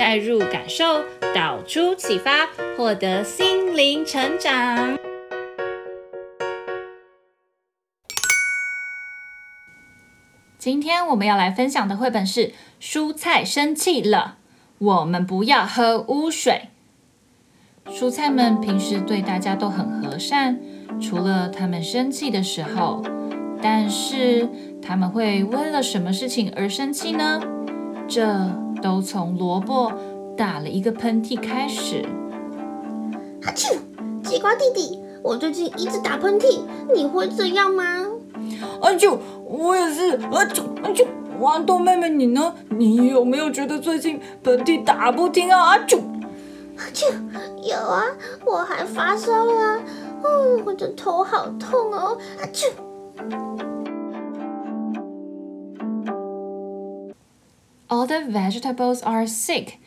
带入感受，导出启发，获得心灵成长。今天我们要来分享的绘本是《蔬菜生气了》，我们不要喝污水。蔬菜们平时对大家都很和善，除了他们生气的时候。但是他们会为了什么事情而生气呢？这都从萝卜打了一个喷嚏开始。阿啾！西瓜弟弟，我最近一直打喷嚏，你会这样吗？阿啾，我也是。阿啾，阿啾，豌豆妹妹你呢？你有没有觉得最近喷嚏打不停啊？阿啾。就有啊，我还发烧了啊！哦，我的头好痛哦！啊，就 All the vegetables are sick.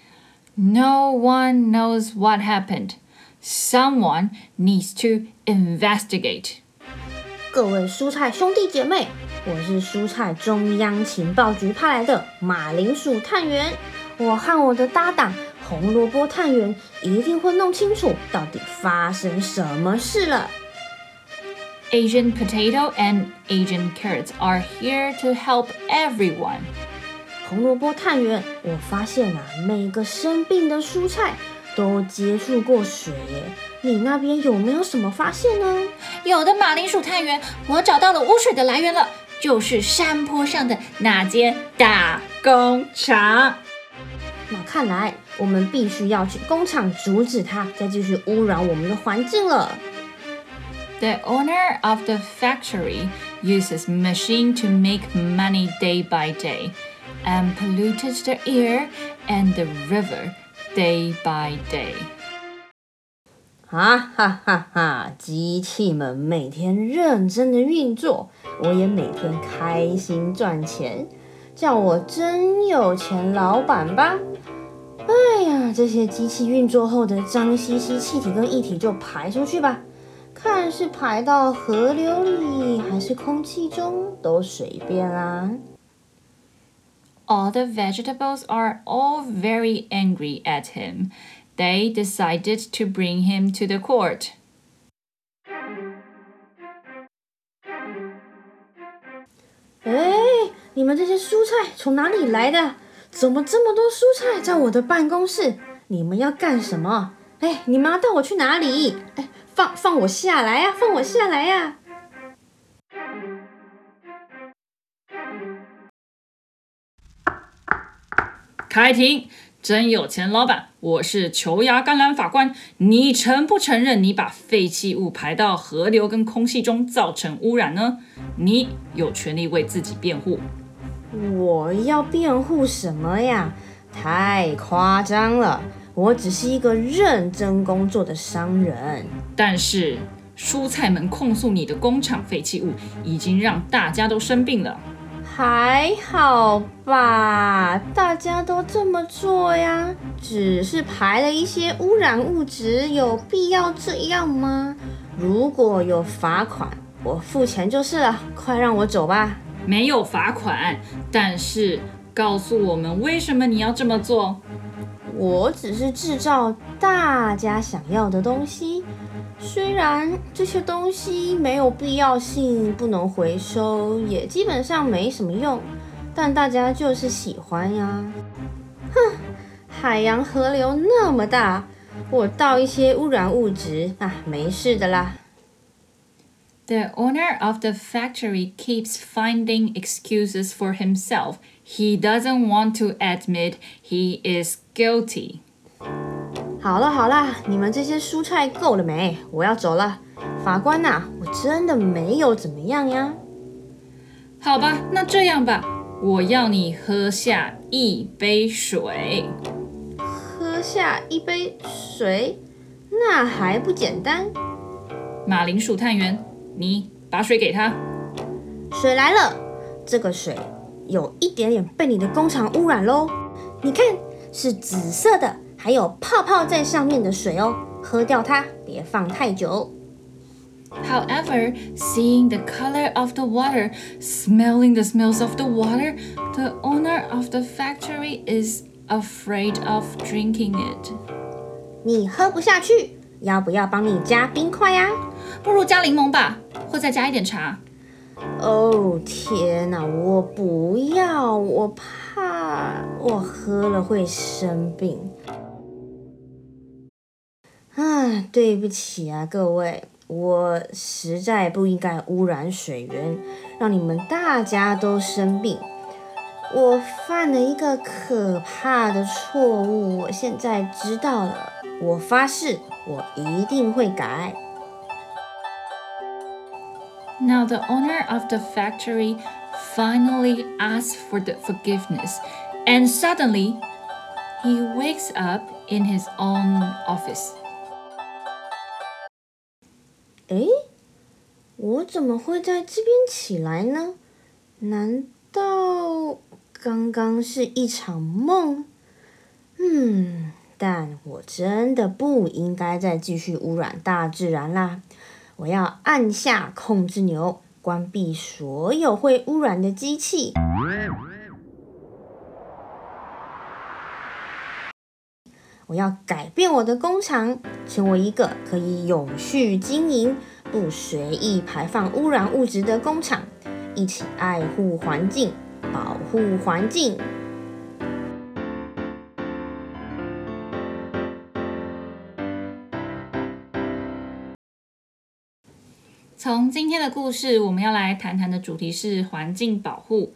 No one knows what happened. Someone needs to investigate. 各位蔬菜兄弟姐妹，我是蔬菜中央情报局派来的马铃薯探员，我和我的搭档。红萝卜探员一定会弄清楚到底发生什么事了。Asian potato and Asian carrots are here to help everyone。 红萝卜探员，我发现啊，每个生病的蔬菜都接触过水耶。你那边有没有什么发现呢？有的，马铃薯探员，我找到了污水的来源了，就是山坡上的那间大工厂。那看来我们必须要去工厂阻止它再继续污染我们的环境了。The owner of the factory uses machine to make money day by day, and polluted the air and the river day by day. 哈哈哈哈！机器们每天认真的运作，我也每天开心赚钱。叫我真有钱老板吧！哎呀，这些机器运作后的脏兮兮气体跟液体就排出去吧，看是排到河流里还是空气中都随便啦。All the vegetables are all very angry at him. They decided to bring him to the court. 哎。你们这些蔬菜从哪里来的？怎么这么多蔬菜在我的办公室？你们要干什么？哎，你们要带我去哪里？哎，放放我下来呀！放我下来呀！开庭！真有钱老板，我是球牙甘蓝法官。你承不承认你把废弃物排到河流跟空气中造成污染呢？你有权利为自己辩护。我要辩护什么呀？太夸张了！我只是一个认真工作的商人。但是蔬菜们控诉你的工厂废弃物已经让大家都生病了。还好吧，大家都这么做呀，只是排了一些污染物质，有必要这样吗？如果有罚款，我付钱就是了。快让我走吧。没有罚款，但是告诉我们为什么你要这么做？我只是制造大家想要的东西，虽然这些东西没有必要性，不能回收，也基本上没什么用，但大家就是喜欢呀。哼，海洋河流那么大，我倒一些污染物质啊，没事的啦。The owner of the factory keeps finding excuses for himself. He doesn't want to admit he is guilty. 好了好了，你们这些蔬菜够了没？我要走了。法官呐、啊，我真的没有怎么样呀。好吧，那这样吧，我要你喝下一杯水。喝下一杯水？那还不简单？马铃薯探员，你把水给他。水来了，这个水有一点点被你的工厂污染喽。你看，是紫色的，还有泡泡在上面的水哦。喝掉它，别放太久。However, seeing the color of the water, smelling the smells of the water, the owner of the factory is afraid of drinking it. 你喝不下去，要不要帮你加冰块呀？不如加柠檬吧，或再加一点茶。哦天哪，我不要，我怕我喝了会生病。啊，对不起啊，各位，我实在不应该污染水源，让你们大家都生病。我犯了一个可怕的错误，我现在知道了，我发誓，我一定会改。Now the owner of the factory finally asks for the forgiveness, and suddenly he wakes up in his own office. 诶，我怎么会在这边起来呢？难道刚刚是一场梦？嗯，但我真的不应该再继续污染大自然啦。我要按下控制钮，关闭所有会污染的机器。我要改变我的工厂，成为一个可以永续经营、不随意排放污染物质的工厂。一起爱护环境，保护环境。从今天的故事，我们要来谈谈的主题是环境保护。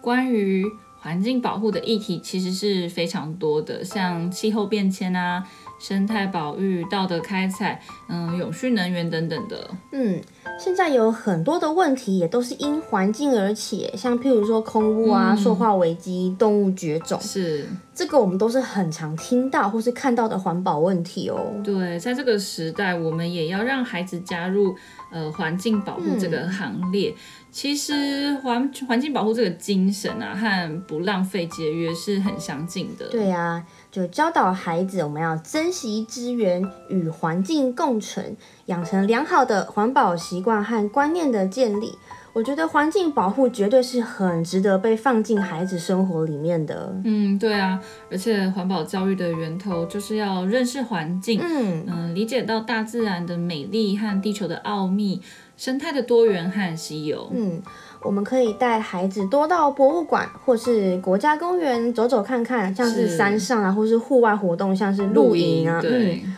关于环境保护的议题，其实是非常多的，像气候变迁啊、生态保育、道德开采、嗯、永续能源等等的。嗯。现在有很多的问题也都是因环境而起，像譬如说空污啊、嗯、塑化危机、动物绝种，是这个我们都是很常听到或是看到的环保问题哦。对，在这个时代，我们也要让孩子加入呃环境保护这个行列。嗯、其实环环境保护这个精神啊，和不浪费节约是很相近的。对啊。就教导孩子，我们要珍惜资源，与环境共存，养成良好的环保习惯和观念的建立。我觉得环境保护绝对是很值得被放进孩子生活里面的。嗯，对啊，而且环保教育的源头就是要认识环境，嗯嗯、呃，理解到大自然的美丽和地球的奥秘，生态的多元和稀有。嗯。我们可以带孩子多到博物馆或是国家公园走走看看，像是山上啊，或是户外活动，像是露营啊，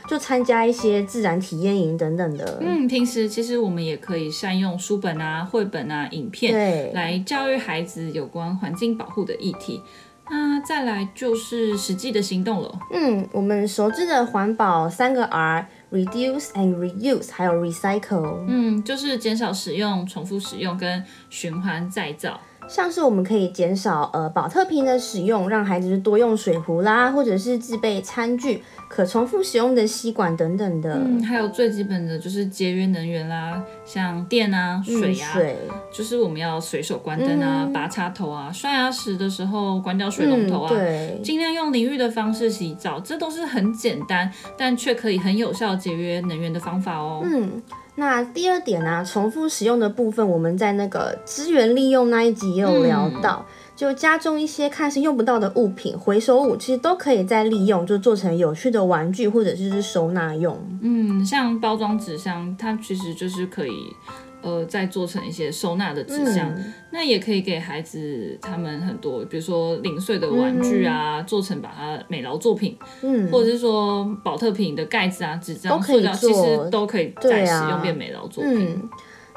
就参加一些自然体验营等等的。嗯，平时其实我们也可以善用书本啊、绘本啊、影片，对，来教育孩子有关环境保护的议题。那再来就是实际的行动了。嗯，我们熟知的环保三个 Reduce and reuse，还有 recycle。嗯，就是减少使用、重复使用跟循环再造。像是我们可以减少呃保特瓶的使用，让孩子多用水壶啦，或者是自备餐具、可重复使用的吸管等等的。嗯，还有最基本的就是节约能源啦，像电啊、水啊，嗯、水就是我们要随手关灯啊、嗯、拔插头啊、刷牙时的时候关掉水龙头啊，嗯、对，尽量用淋浴的方式洗澡，这都是很简单，但却可以很有效节约能源的方法哦。嗯。那第二点呢、啊，重复使用的部分，我们在那个资源利用那一集也有聊到，嗯、就家中一些看似用不到的物品，回收物其实都可以再利用，就做成有趣的玩具或者就是收纳用。嗯，像包装纸箱，它其实就是可以。呃，再做成一些收纳的纸箱，嗯、那也可以给孩子他们很多，比如说零碎的玩具啊，嗯、做成把它美劳作品，嗯，或者是说保特瓶的盖子啊、纸张、塑料，其实都可以再使用变美劳作品、啊嗯。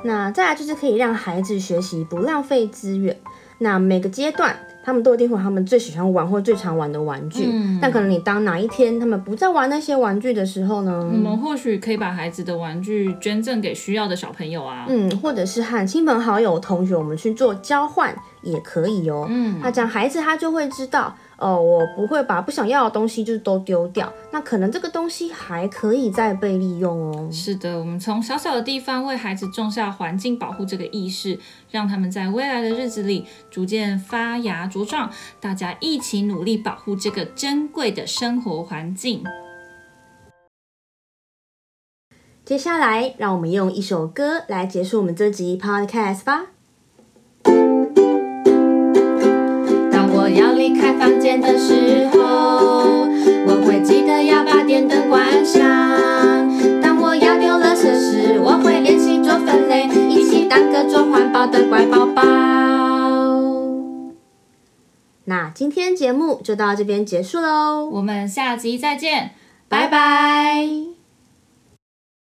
那再来就是可以让孩子学习不浪费资源。那每个阶段。他们都一定会有他们最喜欢玩或最常玩的玩具，嗯、但可能你当哪一天他们不再玩那些玩具的时候呢？我们或许可以把孩子的玩具捐赠给需要的小朋友啊，嗯，或者是和亲朋好友、同学我们去做交换也可以哦。嗯，那这样孩子他就会知道哦，我不会把不想要的东西就是都丢掉，那可能这个东西还可以再被利用哦。是的，我们从小小的地方为孩子种下环境保护这个意识，让他们在未来的日子里逐渐发芽茁壮。大家一起努力保护这个珍贵的生活环境。接下来，让我们用一首歌来结束我们这集 Podcast 吧。房间的时候，我会记得要把电灯关上。当我要丢垃圾时，我会练习做分类，一起当个做环保的乖宝宝。那今天节目就到这边结束喽，我们下集再见，拜拜。